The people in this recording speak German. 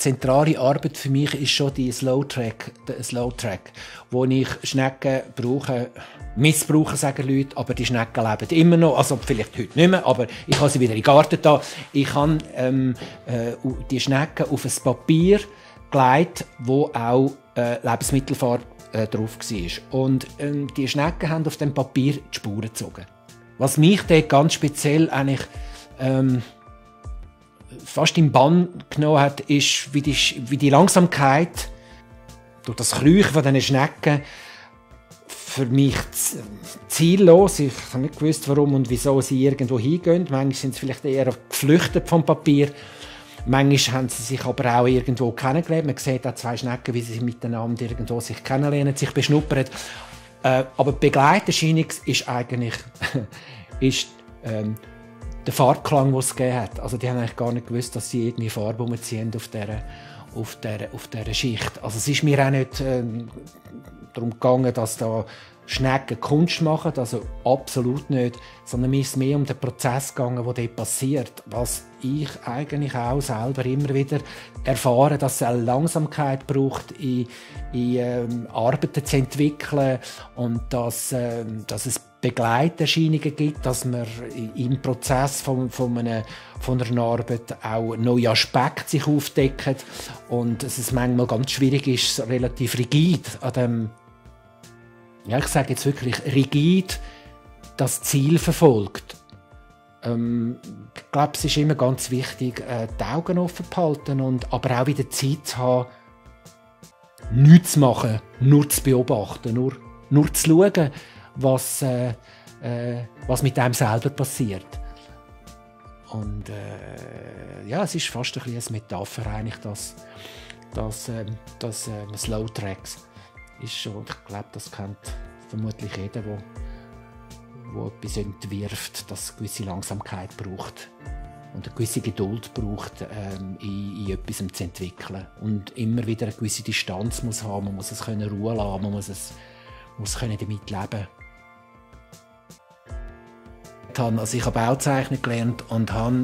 zentrale Arbeit für mich ist schon die Slow Track, der Slow Track, wo ich Schnecken brauche, missbrauchen, sagen Leute, aber die Schnecken leben immer noch, also vielleicht heute nicht mehr, aber ich habe sie wieder in den Garten da. Ich habe ähm, äh, die Schnecken auf ein Papier gelegt, wo auch äh, Lebensmittelfarbe äh, drauf war. Und ähm, die Schnecken haben auf dem Papier die Spuren gezogen. Was mich dort ganz speziell eigentlich ähm, fast im Bann genommen hat, ist, wie die, wie die Langsamkeit durch das Kräuchen von diesen Schnecken für mich ziellos. Ich habe nicht gewusst, warum und wieso sie irgendwo hingehen. Manchmal sind sie vielleicht eher geflüchtet vom Papier. Manchmal haben sie sich aber auch irgendwo kennengelernt. Man sieht auch zwei Schnecken, wie sie miteinander irgendwo sich kennenlernen, sich beschnuppern. Äh, aber Begleiterscheinung ist eigentlich ist, ähm, der Farbklang, den es gegeben hat. Also die haben eigentlich gar nicht gewusst, dass sie irgendwie Farbe umziehen auf dieser, auf dieser, auf dieser Schicht. Also es ist mir auch nicht äh, darum gegangen, dass da Schnecken Kunst machen, also absolut nicht, sondern mir ist mehr um den Prozess gegangen, der dort passiert. Was ich eigentlich auch selber immer wieder erfahre, dass es eine Langsamkeit braucht, in, in ähm, Arbeiten zu entwickeln und dass, ähm, dass es Begleiterscheinungen gibt, dass man im Prozess von, von, einer, von einer Arbeit auch neue Aspekte sich aufdecken und dass es manchmal ganz schwierig ist, relativ rigid an dem, ja, ich sage jetzt wirklich rigid, das Ziel verfolgt. Ähm, ich glaube, es ist immer ganz wichtig, äh, die Augen offen zu halten und aber auch wieder Zeit zu haben, nichts zu machen, nur zu beobachten, nur, nur zu schauen, was, äh, äh, was mit einem selber passiert. Und äh, ja, es ist fast ein bisschen eine Metapher eigentlich, dass, dass, äh, dass äh, Slow Tracks ist schon, ich glaube, das kennt vermutlich jeder, der wo etwas entwirft, dass es gewisse Langsamkeit braucht und eine gewisse Geduld braucht, ähm, in, in etwas zu entwickeln. Und immer wieder eine gewisse Distanz muss haben, man muss es können ruhen lassen, man muss, es, muss können damit leben also ich habe Bauzeichnen gelernt und habe